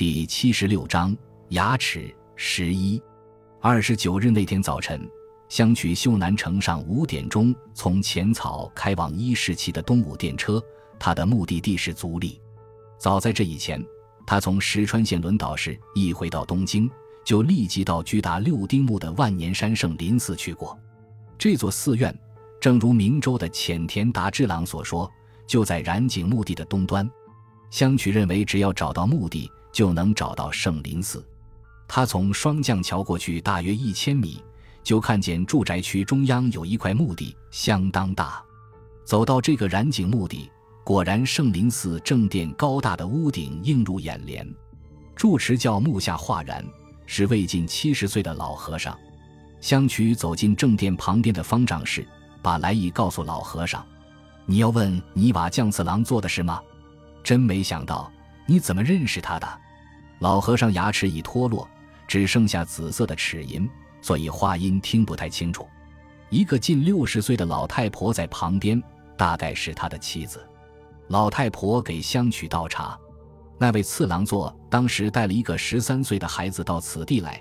第七十六章牙齿十一。二十九日那天早晨，相取秀南乘上五点钟从浅草开往伊势崎的东武电车，他的目的地是足利。早在这以前，他从石川县轮岛市一回到东京，就立即到巨大六丁目的万年山圣林寺去过。这座寺院，正如明州的浅田达之郎所说，就在染井墓地的东端。相取认为，只要找到墓地。就能找到圣林寺。他从双降桥过去大约一千米，就看见住宅区中央有一块墓地，相当大。走到这个染井墓地，果然圣林寺正殿高大的屋顶映入眼帘。住持叫木下化然，是未近七十岁的老和尚。相取走进正殿旁边的方丈室，把来意告诉老和尚：“你要问泥瓦匠次郎做的事吗？真没想到。”你怎么认识他的？老和尚牙齿已脱落，只剩下紫色的齿龈，所以话音听不太清楚。一个近六十岁的老太婆在旁边，大概是他的妻子。老太婆给香取倒茶。那位次郎座当时带了一个十三岁的孩子到此地来，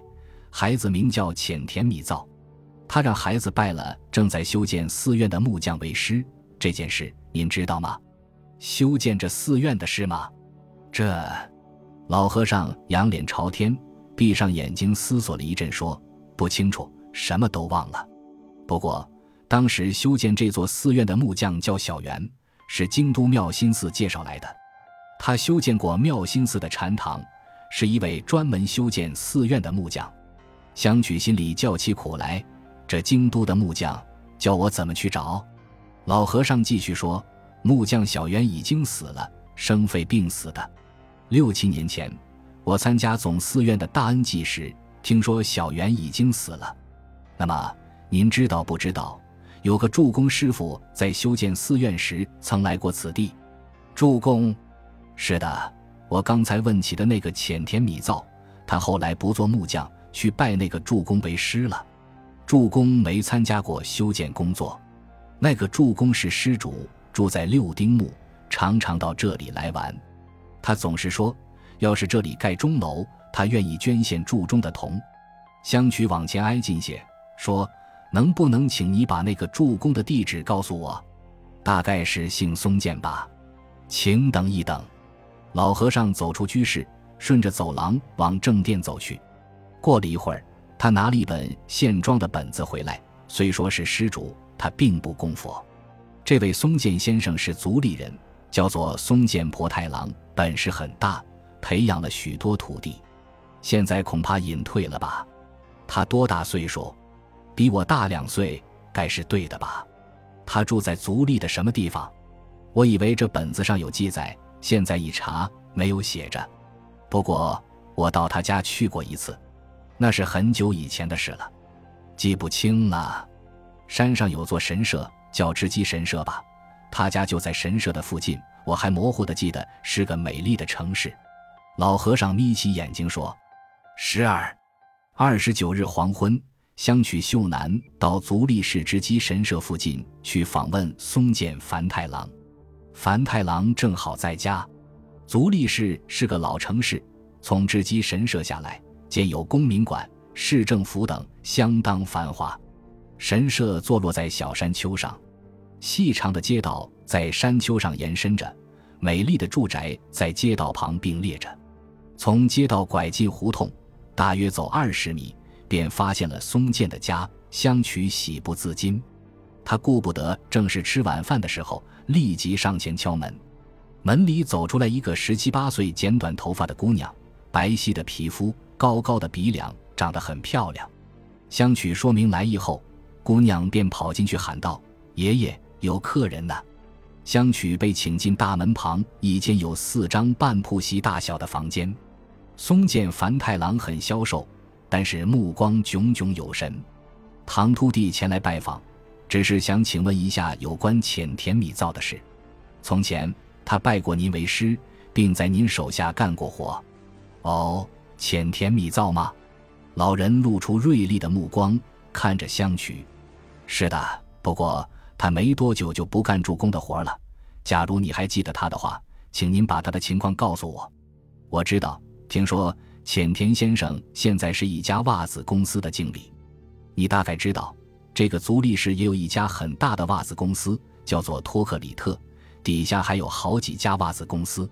孩子名叫浅田米造。他让孩子拜了正在修建寺院的木匠为师。这件事您知道吗？修建这寺院的事吗？这老和尚仰脸朝天，闭上眼睛思索了一阵，说：“不清楚，什么都忘了。不过当时修建这座寺院的木匠叫小圆，是京都妙心寺介绍来的。他修建过妙心寺的禅堂，是一位专门修建寺院的木匠。香取心里叫起苦来，这京都的木匠叫我怎么去找？”老和尚继续说：“木匠小圆已经死了，生肺病死的。”六七年前，我参加总寺院的大恩祭时，听说小圆已经死了。那么，您知道不知道，有个助工师傅在修建寺院时曾来过此地？助工？是的，我刚才问起的那个浅田米造，他后来不做木匠，去拜那个助工为师了。助工没参加过修建工作，那个助工是施主，住在六丁目，常常到这里来玩。他总是说，要是这里盖钟楼，他愿意捐献铸钟的铜。香取往前挨近些，说：“能不能请你把那个助工的地址告诉我？大概是姓松建吧。”请等一等。老和尚走出居室，顺着走廊往正殿走去。过了一会儿，他拿了一本线装的本子回来。虽说是施主，他并不供佛。这位松建先生是足利人。叫做松见婆太郎，本事很大，培养了许多徒弟，现在恐怕隐退了吧？他多大岁数？比我大两岁，该是对的吧？他住在足利的什么地方？我以为这本子上有记载，现在一查没有写着。不过我到他家去过一次，那是很久以前的事了，记不清了。山上有座神社，叫织基神社吧？他家就在神社的附近，我还模糊的记得是个美丽的城市。老和尚眯起眼睛说：“十二，二十九日黄昏，相取秀男到足利市织姬神社附近去访问松见繁太郎。繁太郎正好在家。足利市是个老城市，从织姬神社下来，建有公民馆、市政府等，相当繁华。神社坐落在小山丘上。”细长的街道在山丘上延伸着，美丽的住宅在街道旁并列着。从街道拐进胡同，大约走二十米，便发现了松健的家。香取喜不自禁，他顾不得正是吃晚饭的时候，立即上前敲门。门里走出来一个十七八岁、剪短头发的姑娘，白皙的皮肤，高高的鼻梁，长得很漂亮。香取说明来意后，姑娘便跑进去喊道：“爷爷。”有客人呢，香取被请进大门旁一间有四张半铺席大小的房间。松见繁太郎很消瘦，但是目光炯炯有神。唐突地前来拜访，只是想请问一下有关浅田米造的事。从前他拜过您为师，并在您手下干过活。哦，浅田米造吗？老人露出锐利的目光看着香取。是的，不过。他没多久就不干助攻的活了。假如你还记得他的话，请您把他的情况告诉我。我知道听说浅田先生现在是一家袜子公司的经理。你大概知道，这个足利市也有一家很大的袜子公司，叫做托克里特，底下还有好几家袜子公司。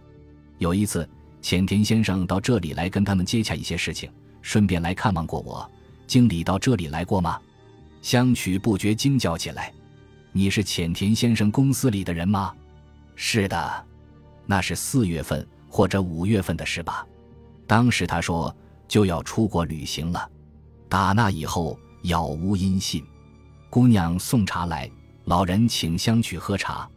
有一次，浅田先生到这里来跟他们接洽一些事情，顺便来看望过我。经理到这里来过吗？香取不觉惊叫起来：“你是浅田先生公司里的人吗？”“是的，那是四月份或者五月份的事吧。”当时他说就要出国旅行了，打那以后杳无音信。姑娘送茶来，老人请香去喝茶。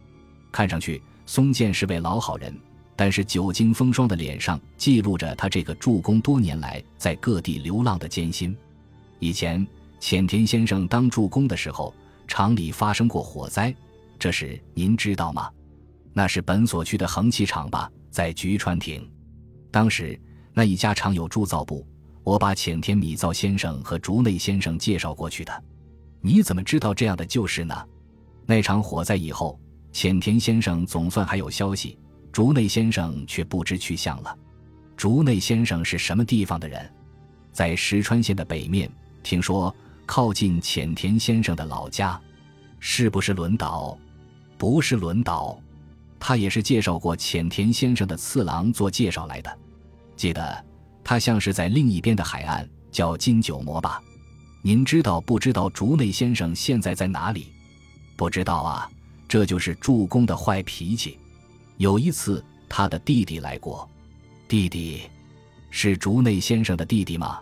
看上去松健是位老好人，但是久经风霜的脸上记录着他这个助攻多年来在各地流浪的艰辛。以前浅田先生当助攻的时候，厂里发生过火灾，这事您知道吗？那是本所区的恒器厂吧，在菊川町。当时。那一家厂有铸造部，我把浅田米造先生和竹内先生介绍过去的。你怎么知道这样的旧事呢？那场火灾以后，浅田先生总算还有消息，竹内先生却不知去向了。竹内先生是什么地方的人？在石川县的北面，听说靠近浅田先生的老家，是不是轮岛？不是轮岛，他也是介绍过浅田先生的次郎做介绍来的。记得，他像是在另一边的海岸，叫金九魔吧？您知道不知道竹内先生现在在哪里？不知道啊，这就是助攻的坏脾气。有一次，他的弟弟来过，弟弟是竹内先生的弟弟吗？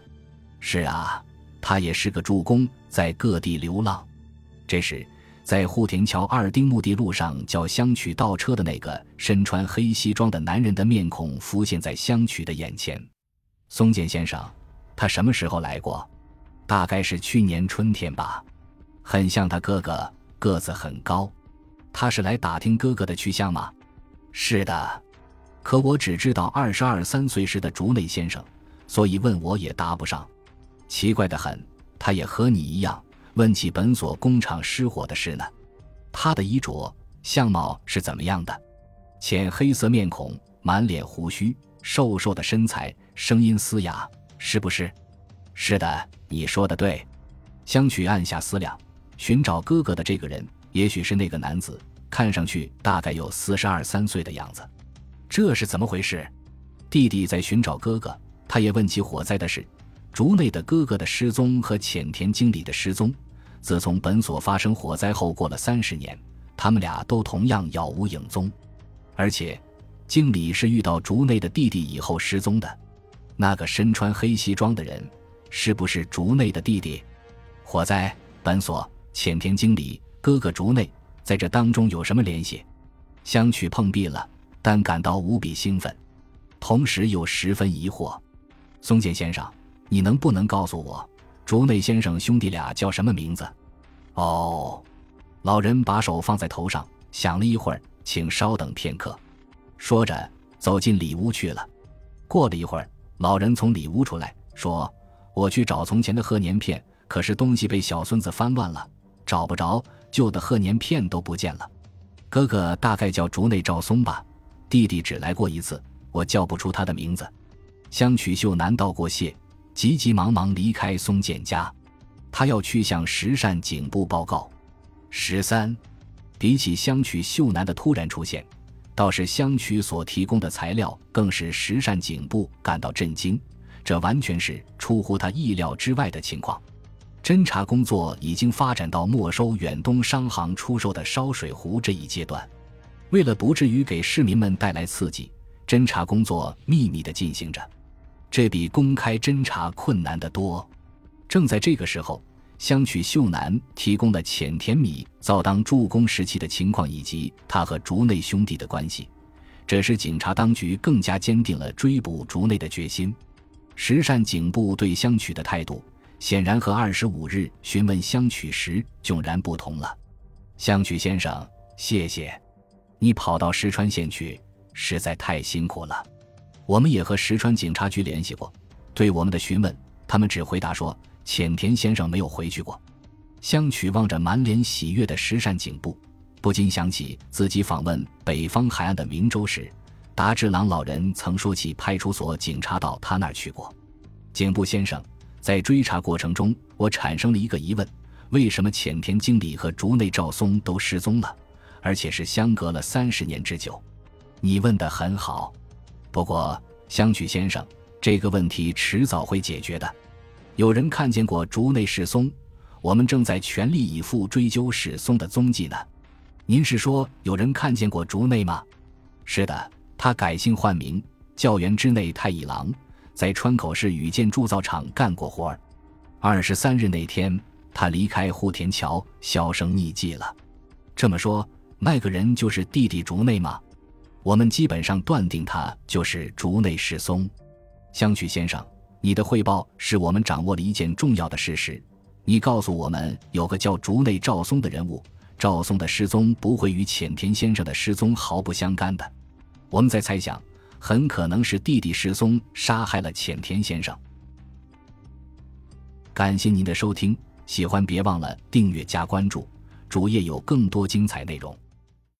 是啊，他也是个助攻，在各地流浪。这时。在户田桥二丁目的路上叫香取倒车的那个身穿黑西装的男人的面孔浮现在香取的眼前。松健先生，他什么时候来过？大概是去年春天吧。很像他哥哥，个子很高。他是来打听哥哥的去向吗？是的。可我只知道二十二三岁时的竹内先生，所以问我也答不上。奇怪的很，他也和你一样。问起本所工厂失火的事呢？他的衣着、相貌是怎么样的？浅黑色面孔，满脸胡须，瘦瘦的身材，声音嘶哑，是不是？是的，你说的对。香取暗下思量，寻找哥哥的这个人，也许是那个男子，看上去大概有四十二三岁的样子。这是怎么回事？弟弟在寻找哥哥，他也问起火灾的事，竹内的哥哥的失踪和浅田经理的失踪。自从本所发生火灾后，过了三十年，他们俩都同样杳无影踪。而且，经理是遇到竹内的弟弟以后失踪的。那个身穿黑西装的人，是不是竹内的弟弟？火灾、本所、浅田经理、哥哥竹内，在这当中有什么联系？相取碰壁了，但感到无比兴奋，同时又十分疑惑。松井先生，你能不能告诉我？竹内先生兄弟俩叫什么名字？哦，老人把手放在头上，想了一会儿，请稍等片刻，说着走进里屋去了。过了一会儿，老人从里屋出来，说：“我去找从前的贺年片，可是东西被小孙子翻乱了，找不着，旧的贺年片都不见了。哥哥大概叫竹内照松吧，弟弟只来过一次，我叫不出他的名字。”香取秀男道过谢。急急忙忙离开松建家，他要去向石善警部报告。十三，比起香取秀男的突然出现，倒是香取所提供的材料更使石善警部感到震惊。这完全是出乎他意料之外的情况。侦查工作已经发展到没收远东商行出售的烧水壶这一阶段。为了不至于给市民们带来刺激，侦查工作秘密地进行着。这比公开侦查困难得多。正在这个时候，香取秀男提供了浅田米造当助攻时期的情况以及他和竹内兄弟的关系，这使警察当局更加坚定了追捕竹内的决心。石善警部对香取的态度，显然和二十五日询问香取时迥然不同了。香取先生，谢谢，你跑到石川县去，实在太辛苦了。我们也和石川警察局联系过，对我们的询问，他们只回答说浅田先生没有回去过。香取望着满脸喜悦的石善警部，不禁想起自己访问北方海岸的明州时，达志郎老人曾说起派出所警察到他那儿去过。警部先生，在追查过程中，我产生了一个疑问：为什么浅田经理和竹内照松都失踪了，而且是相隔了三十年之久？你问得很好，不过香取先生，这个问题迟早会解决的。有人看见过竹内史松，我们正在全力以赴追究史松的踪迹呢。您是说有人看见过竹内吗？是的。他改姓换名，教员之内太一郎，在川口市宇建铸造厂干过活儿。二十三日那天，他离开户田桥，销声匿迹了。这么说，那个人就是弟弟竹内吗？我们基本上断定他就是竹内失松。香取先生，你的汇报使我们掌握了一件重要的事实。你告诉我们，有个叫竹内赵松的人物，赵松的失踪不会与浅田先生的失踪毫不相干的。我们在猜想，很可能是弟弟石松杀害了浅田先生。感谢您的收听，喜欢别忘了订阅加关注，主页有更多精彩内容。